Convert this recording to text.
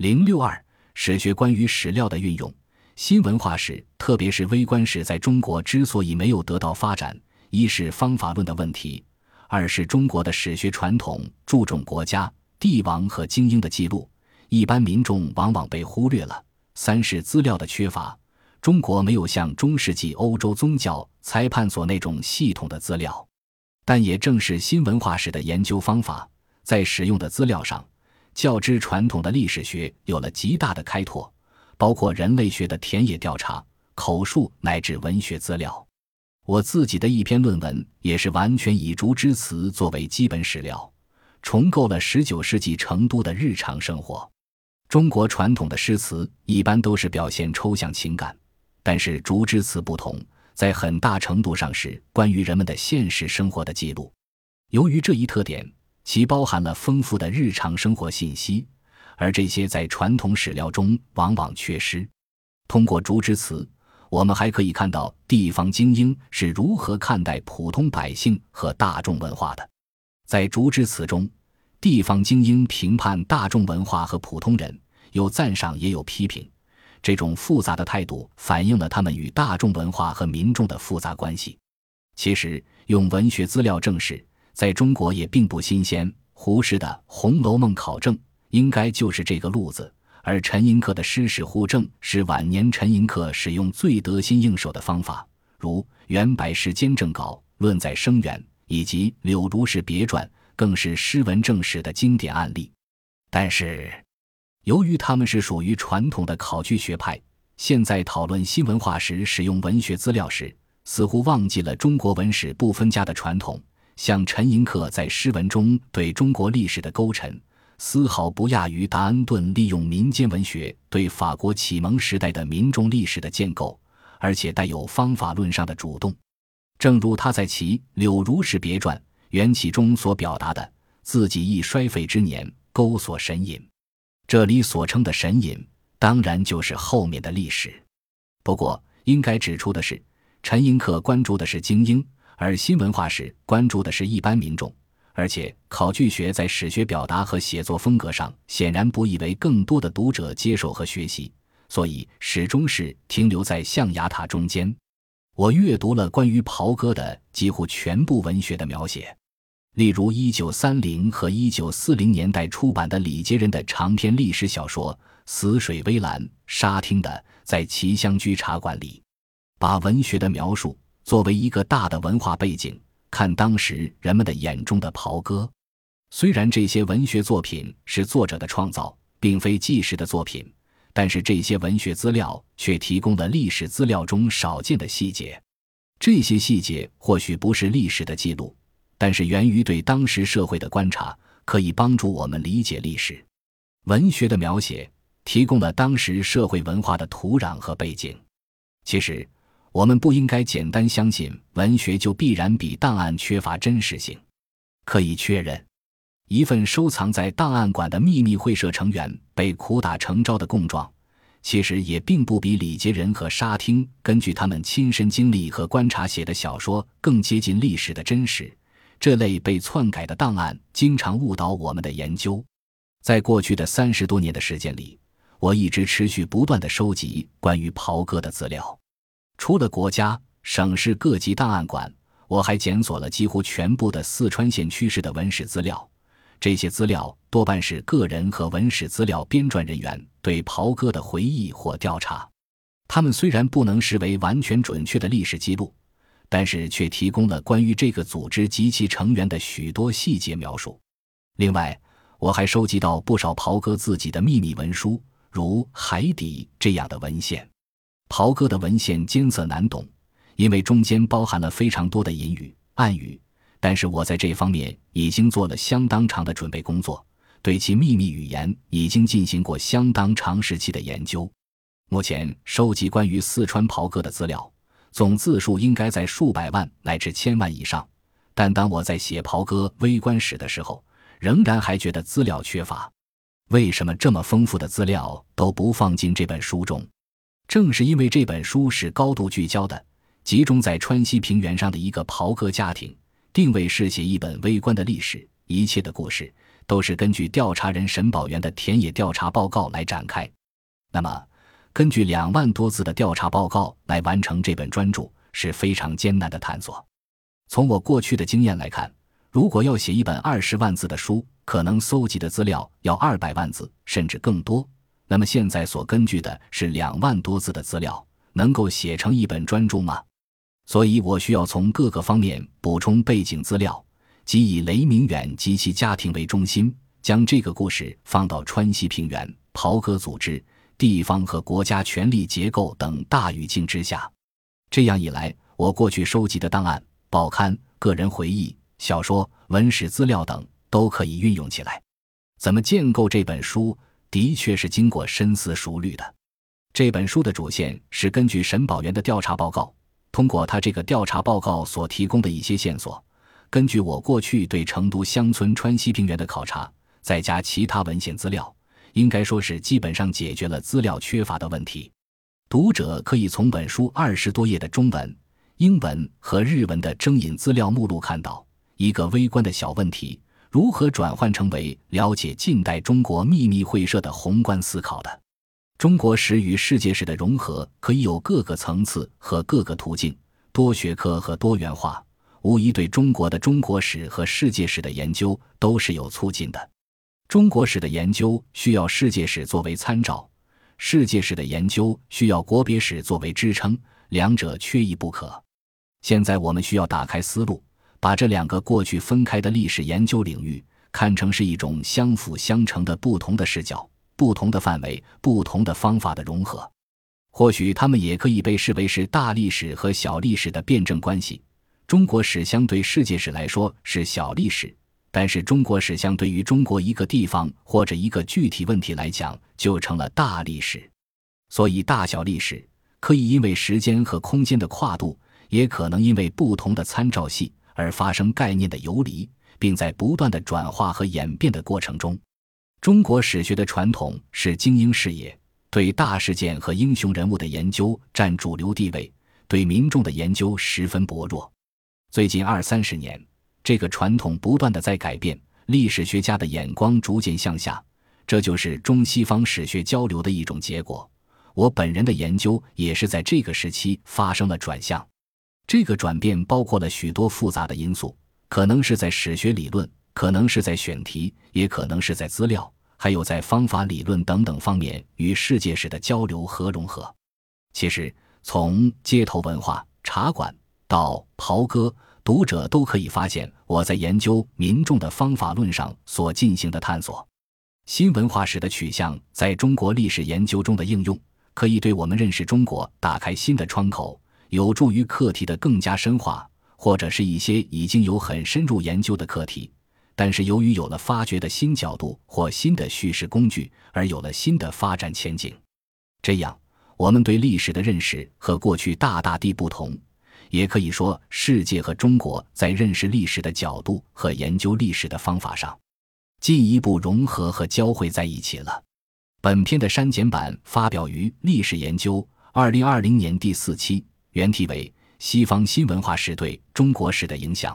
零六二史学关于史料的运用，新文化史，特别是微观史，在中国之所以没有得到发展，一是方法论的问题，二是中国的史学传统注重国家、帝王和精英的记录，一般民众往往被忽略了；三是资料的缺乏，中国没有像中世纪欧洲宗教裁判所那种系统的资料。但也正是新文化史的研究方法，在使用的资料上，较之传统的历史学有了极大的开拓，包括人类学的田野调查、口述乃至文学资料。我自己的一篇论文也是完全以竹枝词作为基本史料，重构了19世纪成都的日常生活。中国传统的诗词一般都是表现抽象情感，但是竹枝词不同。在很大程度上是关于人们的现实生活的记录。由于这一特点，其包含了丰富的日常生活信息，而这些在传统史料中往往缺失。通过竹枝词，我们还可以看到地方精英是如何看待普通百姓和大众文化的。在竹枝词中，地方精英评判大众文化和普通人，有赞赏也有批评。这种复杂的态度反映了他们与大众文化和民众的复杂关系。其实，用文学资料证实，在中国也并不新鲜。胡适的《红楼梦考证》应该就是这个路子，而陈寅恪的诗史互证是晚年陈寅恪使用最得心应手的方法，如《元白诗监证稿》《论在生源》以及《柳如是别传》，更是诗文正史的经典案例。但是，由于他们是属于传统的考据学派，现在讨论新文化时使用文学资料时，似乎忘记了中国文史不分家的传统。像陈寅恪在诗文中对中国历史的勾陈，丝毫不亚于达恩顿利用民间文学对法国启蒙时代的民众历史的建构，而且带有方法论上的主动。正如他在其《柳如是别传》缘起中所表达的：“自己亦衰废之年，勾索神隐。”这里所称的神隐，当然就是后面的历史。不过，应该指出的是，陈寅恪关注的是精英，而新文化史关注的是一般民众。而且，考据学在史学表达和写作风格上，显然不易为更多的读者接受和学习，所以始终是停留在象牙塔中间。我阅读了关于袍哥的几乎全部文学的描写。例如，一九三零和一九四零年代出版的李杰人的长篇历史小说《死水微澜》，沙汀的在奇香居茶馆里，把文学的描述作为一个大的文化背景，看当时人们的眼中的袍哥。虽然这些文学作品是作者的创造，并非纪实的作品，但是这些文学资料却提供了历史资料中少见的细节。这些细节或许不是历史的记录。但是源于对当时社会的观察，可以帮助我们理解历史。文学的描写提供了当时社会文化的土壤和背景。其实，我们不应该简单相信文学就必然比档案缺乏真实性。可以确认，一份收藏在档案馆的秘密会社成员被苦打成招的供状，其实也并不比李杰仁和沙汀根据他们亲身经历和观察写的小说更接近历史的真实。这类被篡改的档案经常误导我们的研究。在过去的三十多年的时间里，我一直持续不断的收集关于袍哥的资料。除了国家、省市各级档案馆，我还检索了几乎全部的四川县区市的文史资料。这些资料多半是个人和文史资料编撰人员对袍哥的回忆或调查。他们虽然不能视为完全准确的历史记录。但是却提供了关于这个组织及其成员的许多细节描述。另外，我还收集到不少袍哥自己的秘密文书，如《海底》这样的文献。袍哥的文献艰涩难懂，因为中间包含了非常多的隐语、暗语。但是我在这方面已经做了相当长的准备工作，对其秘密语言已经进行过相当长时期的研究。目前收集关于四川袍哥的资料。总字数应该在数百万乃至千万以上，但当我在写袍哥微观史的时候，仍然还觉得资料缺乏。为什么这么丰富的资料都不放进这本书中？正是因为这本书是高度聚焦的，集中在川西平原上的一个袍哥家庭，定位是写一本微观的历史，一切的故事都是根据调查人沈宝元的田野调查报告来展开。那么，根据两万多字的调查报告来完成这本专著是非常艰难的探索。从我过去的经验来看，如果要写一本二十万字的书，可能搜集的资料要二百万字甚至更多。那么现在所根据的是两万多字的资料，能够写成一本专著吗？所以我需要从各个方面补充背景资料，即以雷明远及其家庭为中心，将这个故事放到川西平原、袍哥组织、地方和国家权力结构等大语境之下。这样一来，我过去收集的档案、报刊、个人回忆、小说、文史资料等都可以运用起来。怎么建构这本书？的确是经过深思熟虑的。这本书的主线是根据沈宝元的调查报告，通过他这个调查报告所提供的一些线索，根据我过去对成都乡村川西平原的考察，再加其他文献资料，应该说是基本上解决了资料缺乏的问题。读者可以从本书二十多页的中文、英文和日文的征引资料目录看到一个微观的小问题。如何转换成为了解近代中国秘密会社的宏观思考的中国史与世界史的融合，可以有各个层次和各个途径，多学科和多元化，无疑对中国的中国史和世界史的研究都是有促进的。中国史的研究需要世界史作为参照，世界史的研究需要国别史作为支撑，两者缺一不可。现在我们需要打开思路。把这两个过去分开的历史研究领域看成是一种相辅相成的不同的视角、不同的范围、不同的方法的融合。或许他们也可以被视为是大历史和小历史的辩证关系。中国史相对世界史来说是小历史，但是中国史相对于中国一个地方或者一个具体问题来讲，就成了大历史。所以，大小历史可以因为时间和空间的跨度，也可能因为不同的参照系。而发生概念的游离，并在不断的转化和演变的过程中，中国史学的传统是精英视野，对大事件和英雄人物的研究占主流地位，对民众的研究十分薄弱。最近二三十年，这个传统不断的在改变，历史学家的眼光逐渐向下，这就是中西方史学交流的一种结果。我本人的研究也是在这个时期发生了转向。这个转变包括了许多复杂的因素，可能是在史学理论，可能是在选题，也可能是在资料，还有在方法理论等等方面与世界史的交流和融合。其实，从街头文化、茶馆到袍哥，读者都可以发现我在研究民众的方法论上所进行的探索。新文化史的取向在中国历史研究中的应用，可以对我们认识中国打开新的窗口。有助于课题的更加深化，或者是一些已经有很深入研究的课题，但是由于有了发掘的新角度或新的叙事工具，而有了新的发展前景。这样，我们对历史的认识和过去大大地不同，也可以说，世界和中国在认识历史的角度和研究历史的方法上，进一步融合和交汇在一起了。本篇的删减版发表于《历史研究》二零二零年第四期。原题为《西方新文化史对中国史的影响》。